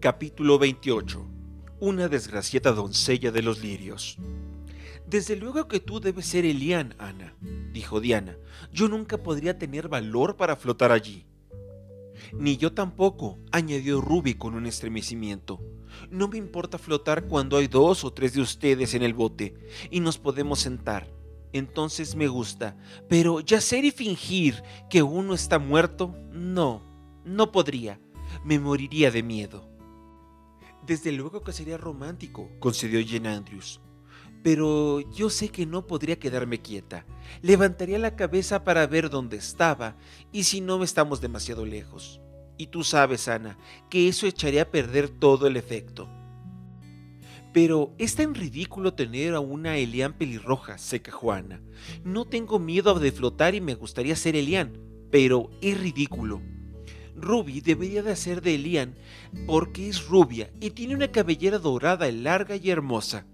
Capítulo 28 Una desgraciada doncella de los lirios Desde luego que tú debes ser Elian, Ana, dijo Diana. Yo nunca podría tener valor para flotar allí. Ni yo tampoco, añadió Ruby con un estremecimiento. No me importa flotar cuando hay dos o tres de ustedes en el bote y nos podemos sentar. Entonces me gusta, pero ya ser y fingir que uno está muerto, no, no podría. Me moriría de miedo. Desde luego que sería romántico, concedió Jane Andrews. Pero yo sé que no podría quedarme quieta. Levantaría la cabeza para ver dónde estaba y si no estamos demasiado lejos. Y tú sabes, Ana, que eso echaría a perder todo el efecto. Pero es tan ridículo tener a una Elian pelirroja, se quejó Ana. No tengo miedo de flotar y me gustaría ser Elian, pero es ridículo. Ruby debería de ser de Elian porque es rubia y tiene una cabellera dorada, larga y hermosa.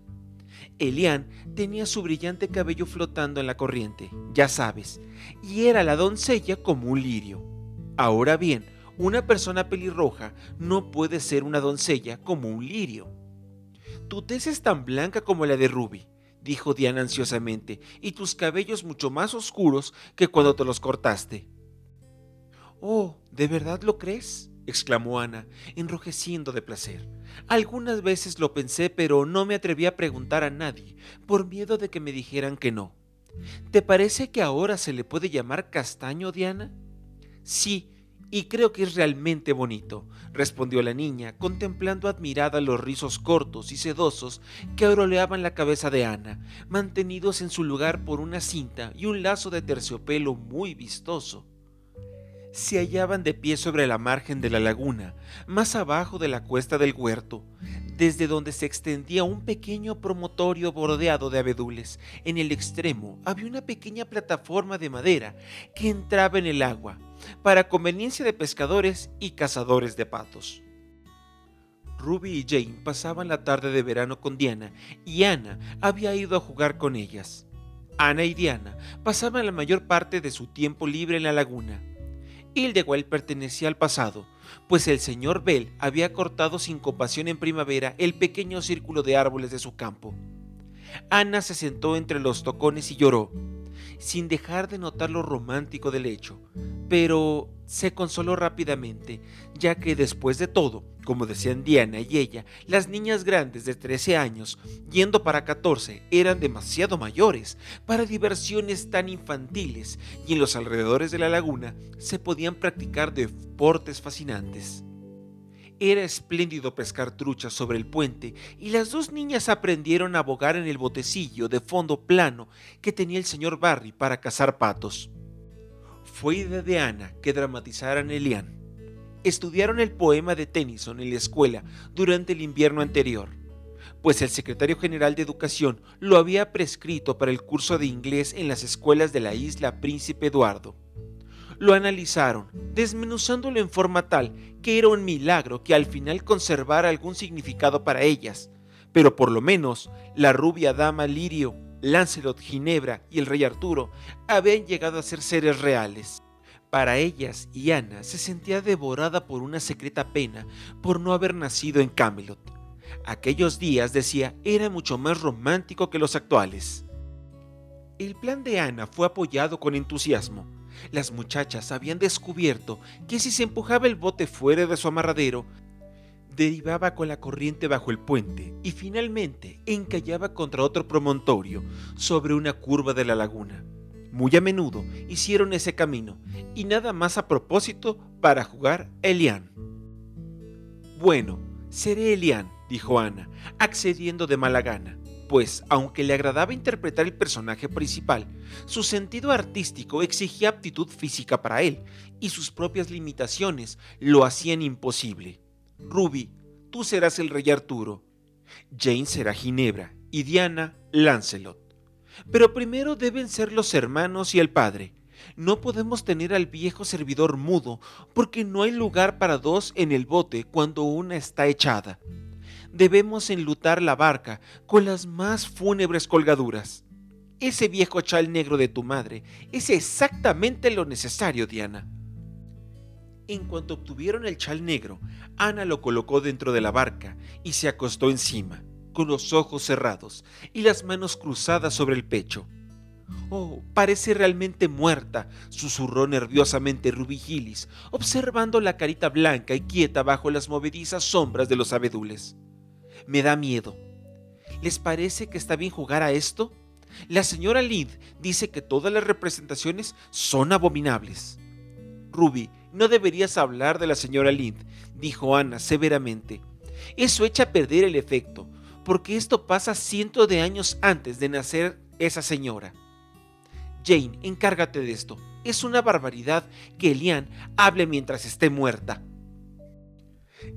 Elian tenía su brillante cabello flotando en la corriente, ya sabes, y era la doncella como un lirio. Ahora bien, una persona pelirroja no puede ser una doncella como un lirio. Tu tez es tan blanca como la de Ruby, dijo Diana ansiosamente, y tus cabellos mucho más oscuros que cuando te los cortaste. Oh, ¿de verdad lo crees? exclamó Ana, enrojeciendo de placer. Algunas veces lo pensé, pero no me atreví a preguntar a nadie, por miedo de que me dijeran que no. ¿Te parece que ahora se le puede llamar castaño, Diana? Sí, y creo que es realmente bonito, respondió la niña, contemplando admirada los rizos cortos y sedosos que auroleaban la cabeza de Ana, mantenidos en su lugar por una cinta y un lazo de terciopelo muy vistoso se hallaban de pie sobre la margen de la laguna, más abajo de la cuesta del huerto, desde donde se extendía un pequeño promontorio bordeado de abedules. En el extremo había una pequeña plataforma de madera que entraba en el agua, para conveniencia de pescadores y cazadores de patos. Ruby y Jane pasaban la tarde de verano con Diana y Ana había ido a jugar con ellas. Ana y Diana pasaban la mayor parte de su tiempo libre en la laguna. Hildewell pertenecía al pasado, pues el señor Bell había cortado sin compasión en primavera el pequeño círculo de árboles de su campo. Ana se sentó entre los tocones y lloró, sin dejar de notar lo romántico del hecho, pero se consoló rápidamente, ya que después de todo, como decían Diana y ella, las niñas grandes de 13 años, yendo para 14, eran demasiado mayores para diversiones tan infantiles y en los alrededores de la laguna se podían practicar deportes fascinantes. Era espléndido pescar truchas sobre el puente y las dos niñas aprendieron a bogar en el botecillo de fondo plano que tenía el señor Barry para cazar patos. Fue idea de Ana que dramatizaran Elian. Estudiaron el poema de Tennyson en la escuela durante el invierno anterior, pues el secretario general de Educación lo había prescrito para el curso de inglés en las escuelas de la isla Príncipe Eduardo lo analizaron, desmenuzándolo en forma tal que era un milagro que al final conservara algún significado para ellas, pero por lo menos la rubia dama Lirio, Lancelot, Ginebra y el rey Arturo habían llegado a ser seres reales. Para ellas y Ana se sentía devorada por una secreta pena por no haber nacido en Camelot. Aquellos días, decía, era mucho más romántico que los actuales. El plan de Ana fue apoyado con entusiasmo. Las muchachas habían descubierto que si se empujaba el bote fuera de su amarradero, derivaba con la corriente bajo el puente y finalmente encallaba contra otro promontorio sobre una curva de la laguna. Muy a menudo hicieron ese camino y nada más a propósito para jugar Elian. Bueno, seré Elian, dijo Ana, accediendo de mala gana pues aunque le agradaba interpretar el personaje principal, su sentido artístico exigía aptitud física para él, y sus propias limitaciones lo hacían imposible. Ruby, tú serás el rey Arturo, Jane será Ginebra y Diana Lancelot. Pero primero deben ser los hermanos y el padre. No podemos tener al viejo servidor mudo porque no hay lugar para dos en el bote cuando una está echada debemos enlutar la barca con las más fúnebres colgaduras. Ese viejo chal negro de tu madre es exactamente lo necesario, Diana. En cuanto obtuvieron el chal negro, Ana lo colocó dentro de la barca y se acostó encima, con los ojos cerrados y las manos cruzadas sobre el pecho. Oh, parece realmente muerta, susurró nerviosamente Ruby Gillis, observando la carita blanca y quieta bajo las movedizas sombras de los abedules. Me da miedo. ¿Les parece que está bien jugar a esto? La señora Lind dice que todas las representaciones son abominables. Ruby, no deberías hablar de la señora Lind, dijo Ana severamente. Eso echa a perder el efecto, porque esto pasa cientos de años antes de nacer esa señora. Jane, encárgate de esto. Es una barbaridad que Elian hable mientras esté muerta.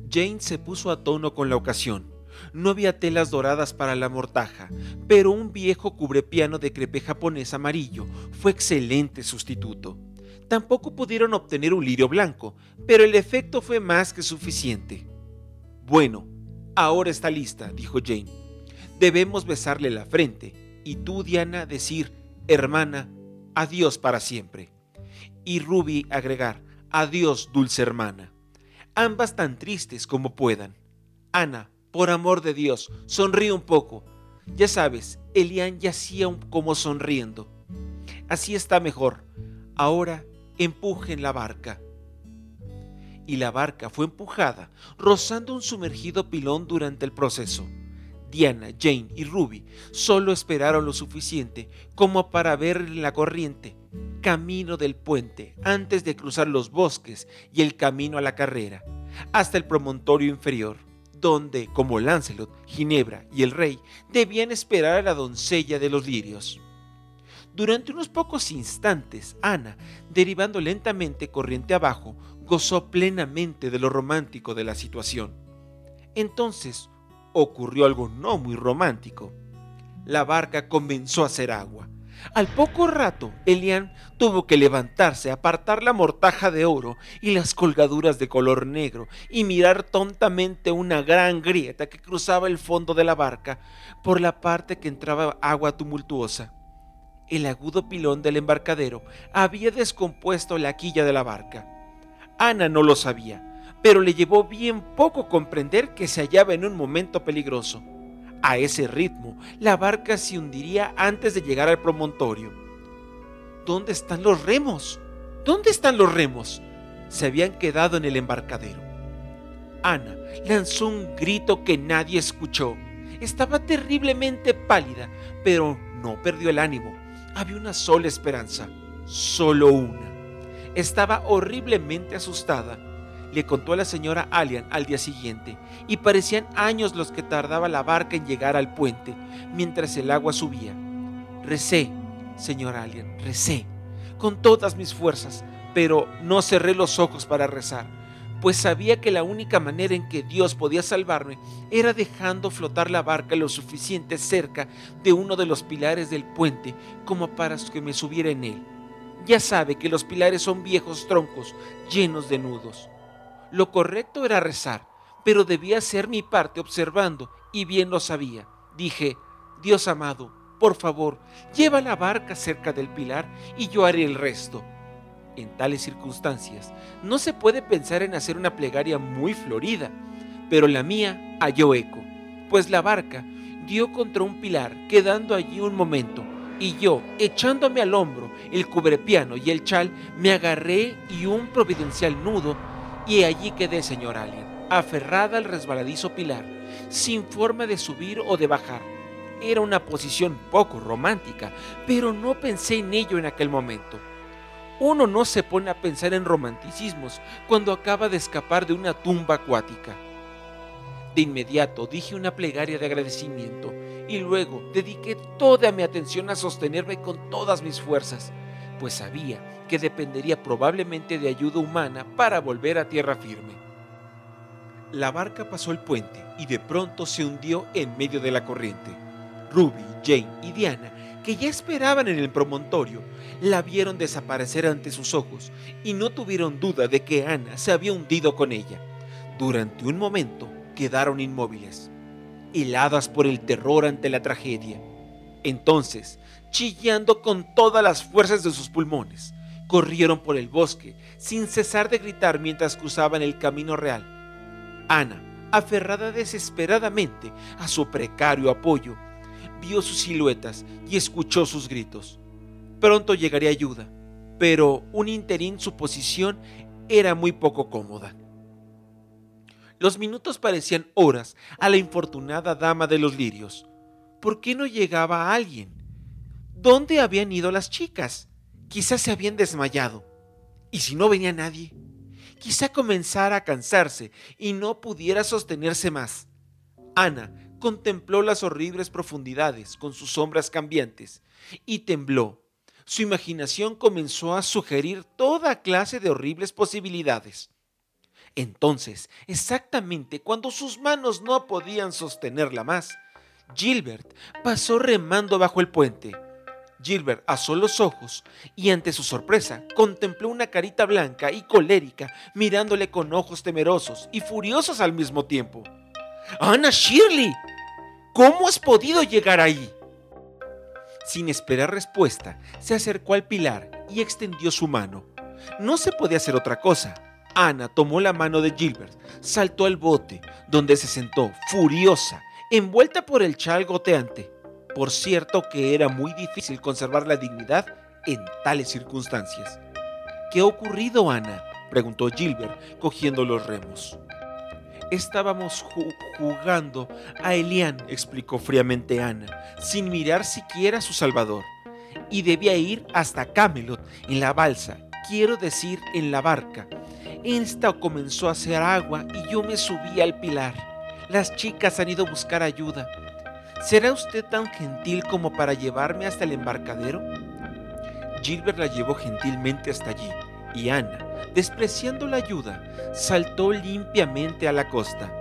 Jane se puso a tono con la ocasión. No había telas doradas para la mortaja, pero un viejo cubrepiano de crepe japonés amarillo fue excelente sustituto. Tampoco pudieron obtener un lirio blanco, pero el efecto fue más que suficiente. Bueno, ahora está lista, dijo Jane. Debemos besarle la frente, y tú, Diana, decir, hermana, adiós para siempre. Y Ruby agregar, adiós, dulce hermana. Ambas tan tristes como puedan. Ana, por amor de Dios, sonríe un poco. Ya sabes, Elian yacía como sonriendo. Así está mejor. Ahora empujen la barca. Y la barca fue empujada, rozando un sumergido pilón durante el proceso. Diana, Jane y Ruby solo esperaron lo suficiente como para ver la corriente, camino del puente, antes de cruzar los bosques y el camino a la carrera, hasta el promontorio inferior, donde, como Lancelot, Ginebra y el rey, debían esperar a la doncella de los lirios. Durante unos pocos instantes, Ana, derivando lentamente corriente abajo, gozó plenamente de lo romántico de la situación. Entonces, ocurrió algo no muy romántico. La barca comenzó a hacer agua. Al poco rato, Elian tuvo que levantarse, apartar la mortaja de oro y las colgaduras de color negro y mirar tontamente una gran grieta que cruzaba el fondo de la barca por la parte que entraba agua tumultuosa. El agudo pilón del embarcadero había descompuesto la quilla de la barca. Ana no lo sabía, pero le llevó bien poco comprender que se hallaba en un momento peligroso. A ese ritmo, la barca se hundiría antes de llegar al promontorio. ¿Dónde están los remos? ¿Dónde están los remos? Se habían quedado en el embarcadero. Ana lanzó un grito que nadie escuchó. Estaba terriblemente pálida, pero no perdió el ánimo. Había una sola esperanza, solo una. Estaba horriblemente asustada le contó a la señora Allian al día siguiente, y parecían años los que tardaba la barca en llegar al puente, mientras el agua subía. Recé, señora Allian, recé, con todas mis fuerzas, pero no cerré los ojos para rezar, pues sabía que la única manera en que Dios podía salvarme era dejando flotar la barca lo suficiente cerca de uno de los pilares del puente como para que me subiera en él. Ya sabe que los pilares son viejos troncos llenos de nudos. Lo correcto era rezar, pero debía ser mi parte observando, y bien lo sabía. Dije, Dios amado, por favor, lleva la barca cerca del pilar y yo haré el resto. En tales circunstancias, no se puede pensar en hacer una plegaria muy florida, pero la mía halló eco, pues la barca dio contra un pilar, quedando allí un momento, y yo, echándome al hombro el cubrepiano y el chal, me agarré y un providencial nudo y allí quedé, señor Alien, aferrada al resbaladizo pilar, sin forma de subir o de bajar. Era una posición poco romántica, pero no pensé en ello en aquel momento. Uno no se pone a pensar en romanticismos cuando acaba de escapar de una tumba acuática. De inmediato dije una plegaria de agradecimiento y luego dediqué toda mi atención a sostenerme con todas mis fuerzas, pues sabía que dependería probablemente de ayuda humana para volver a tierra firme. La barca pasó el puente y de pronto se hundió en medio de la corriente. Ruby, Jane y Diana, que ya esperaban en el promontorio, la vieron desaparecer ante sus ojos y no tuvieron duda de que Ana se había hundido con ella. Durante un momento quedaron inmóviles, heladas por el terror ante la tragedia. Entonces, chillando con todas las fuerzas de sus pulmones, Corrieron por el bosque, sin cesar de gritar mientras cruzaban el camino real. Ana, aferrada desesperadamente a su precario apoyo, vio sus siluetas y escuchó sus gritos. Pronto llegaría ayuda, pero un interín su posición era muy poco cómoda. Los minutos parecían horas a la infortunada dama de los lirios. ¿Por qué no llegaba alguien? ¿Dónde habían ido las chicas? Quizás se habían desmayado. ¿Y si no venía nadie? Quizá comenzara a cansarse y no pudiera sostenerse más. Ana contempló las horribles profundidades con sus sombras cambiantes y tembló. Su imaginación comenzó a sugerir toda clase de horribles posibilidades. Entonces, exactamente cuando sus manos no podían sostenerla más, Gilbert pasó remando bajo el puente Gilbert asó los ojos y ante su sorpresa contempló una carita blanca y colérica mirándole con ojos temerosos y furiosos al mismo tiempo. ¡Ana Shirley! ¿Cómo has podido llegar ahí? Sin esperar respuesta, se acercó al pilar y extendió su mano. No se podía hacer otra cosa. Ana tomó la mano de Gilbert, saltó al bote, donde se sentó, furiosa, envuelta por el chal goteante por cierto que era muy difícil conservar la dignidad en tales circunstancias. ¿Qué ha ocurrido, Ana? preguntó Gilbert, cogiendo los remos. Estábamos jugando a Elian, explicó fríamente Ana, sin mirar siquiera a su salvador. Y debía ir hasta Camelot, en la balsa, quiero decir, en la barca. Esta comenzó a hacer agua y yo me subí al pilar. Las chicas han ido a buscar ayuda. ¿Será usted tan gentil como para llevarme hasta el embarcadero? Gilbert la llevó gentilmente hasta allí y Ana, despreciando la ayuda, saltó limpiamente a la costa.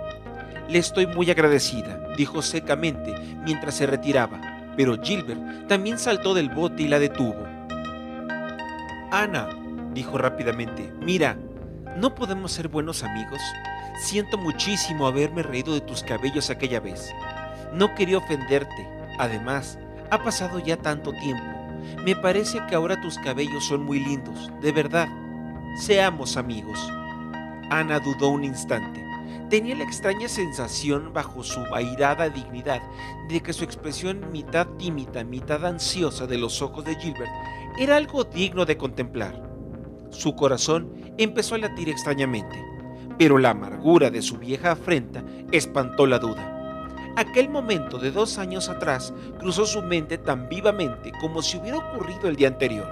Le estoy muy agradecida, dijo secamente mientras se retiraba, pero Gilbert también saltó del bote y la detuvo. Ana, dijo rápidamente, mira, ¿no podemos ser buenos amigos? Siento muchísimo haberme reído de tus cabellos aquella vez. No quería ofenderte. Además, ha pasado ya tanto tiempo. Me parece que ahora tus cabellos son muy lindos, de verdad. Seamos amigos. Ana dudó un instante. Tenía la extraña sensación bajo su airada dignidad de que su expresión mitad tímida, mitad ansiosa de los ojos de Gilbert era algo digno de contemplar. Su corazón empezó a latir extrañamente, pero la amargura de su vieja afrenta espantó la duda. Aquel momento de dos años atrás cruzó su mente tan vivamente como si hubiera ocurrido el día anterior.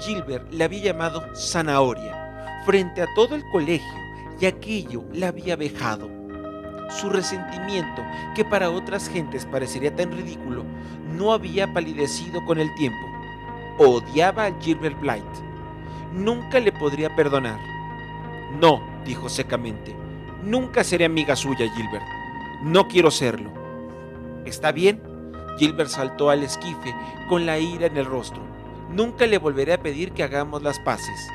Gilbert le había llamado zanahoria frente a todo el colegio y aquello la había vejado. Su resentimiento, que para otras gentes parecería tan ridículo, no había palidecido con el tiempo. Odiaba a Gilbert Blight. Nunca le podría perdonar. No, dijo secamente, nunca seré amiga suya, Gilbert. No quiero serlo. ¿Está bien? Gilbert saltó al esquife con la ira en el rostro. Nunca le volveré a pedir que hagamos las paces.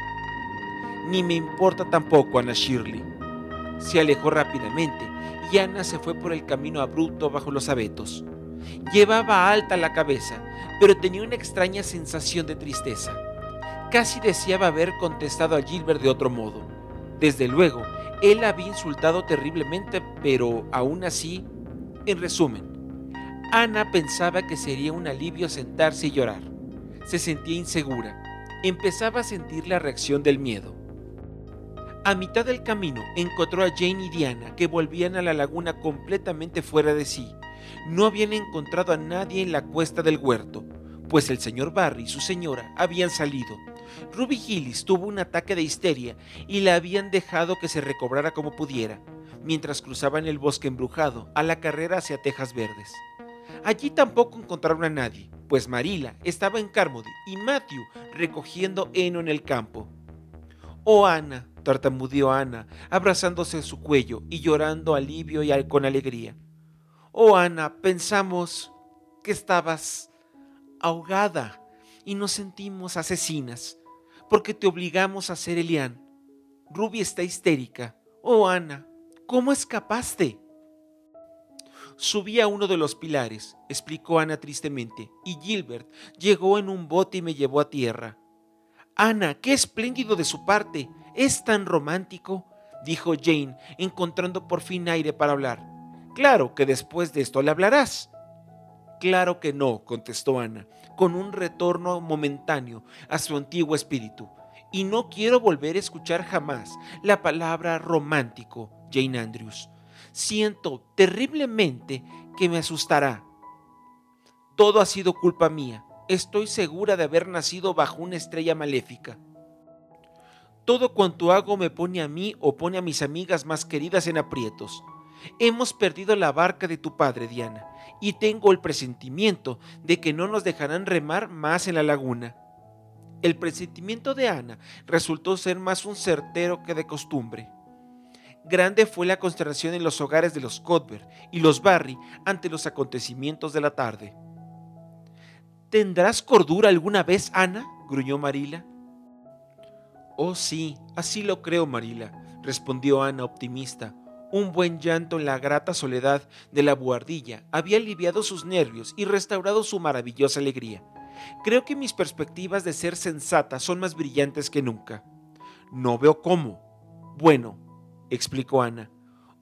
Ni me importa tampoco, Ana Shirley. Se alejó rápidamente y Ana se fue por el camino abrupto bajo los abetos. Llevaba alta la cabeza, pero tenía una extraña sensación de tristeza. Casi deseaba haber contestado a Gilbert de otro modo. Desde luego, él había insultado terriblemente, pero aún así, en resumen, Ana pensaba que sería un alivio sentarse y llorar. Se sentía insegura. Empezaba a sentir la reacción del miedo. A mitad del camino encontró a Jane y Diana que volvían a la laguna completamente fuera de sí. No habían encontrado a nadie en la cuesta del huerto, pues el señor Barry y su señora habían salido Ruby Gillis tuvo un ataque de histeria y la habían dejado que se recobrara como pudiera, mientras cruzaban el bosque embrujado a la carrera hacia Tejas Verdes. Allí tampoco encontraron a nadie, pues Marila estaba en Carmody y Matthew recogiendo heno en el campo. Oh Ana, tartamudeó Ana, abrazándose su cuello y llorando alivio y con alegría. Oh Ana, pensamos que estabas ahogada y nos sentimos asesinas porque te obligamos a ser Elian. Ruby está histérica. Oh, Ana, ¿cómo escapaste? Subí a uno de los pilares, explicó Ana tristemente, y Gilbert llegó en un bote y me llevó a tierra. Ana, qué espléndido de su parte. Es tan romántico, dijo Jane, encontrando por fin aire para hablar. Claro que después de esto le hablarás. Claro que no, contestó Ana, con un retorno momentáneo a su antiguo espíritu. Y no quiero volver a escuchar jamás la palabra romántico, Jane Andrews. Siento terriblemente que me asustará. Todo ha sido culpa mía. Estoy segura de haber nacido bajo una estrella maléfica. Todo cuanto hago me pone a mí o pone a mis amigas más queridas en aprietos. Hemos perdido la barca de tu padre, Diana, y tengo el presentimiento de que no nos dejarán remar más en la laguna. El presentimiento de Ana resultó ser más un certero que de costumbre. Grande fue la consternación en los hogares de los Cuthbert y los Barry ante los acontecimientos de la tarde. ¿Tendrás cordura alguna vez, Ana? gruñó Marila. Oh sí, así lo creo, Marila, respondió Ana optimista. Un buen llanto en la grata soledad de la buhardilla había aliviado sus nervios y restaurado su maravillosa alegría. Creo que mis perspectivas de ser sensata son más brillantes que nunca. No veo cómo. Bueno, explicó Ana,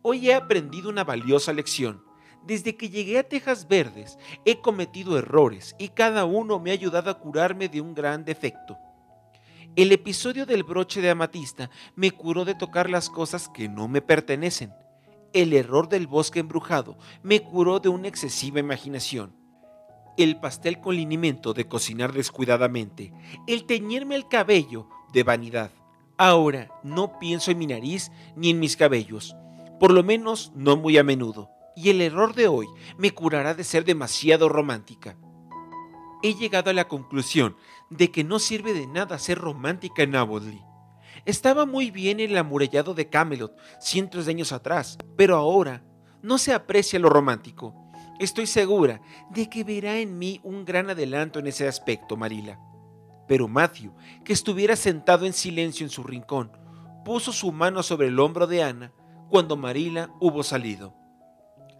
hoy he aprendido una valiosa lección. Desde que llegué a Tejas Verdes he cometido errores y cada uno me ha ayudado a curarme de un gran defecto. El episodio del broche de amatista me curó de tocar las cosas que no me pertenecen. El error del bosque embrujado me curó de una excesiva imaginación. El pastel con linimento de cocinar descuidadamente. El teñirme el cabello de vanidad. Ahora no pienso en mi nariz ni en mis cabellos, por lo menos no muy a menudo, y el error de hoy me curará de ser demasiado romántica. He llegado a la conclusión de que no sirve de nada ser romántica en Avonlea. Estaba muy bien el amurallado de Camelot cientos de años atrás, pero ahora no se aprecia lo romántico. Estoy segura de que verá en mí un gran adelanto en ese aspecto, Marila. Pero Matthew, que estuviera sentado en silencio en su rincón, puso su mano sobre el hombro de Ana cuando Marila hubo salido.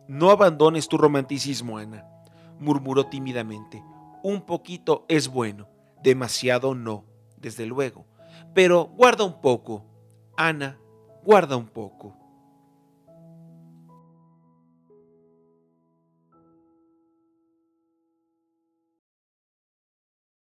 No abandones tu romanticismo, Ana, murmuró tímidamente. Un poquito es bueno, demasiado no, desde luego. Pero guarda un poco, Ana, guarda un poco.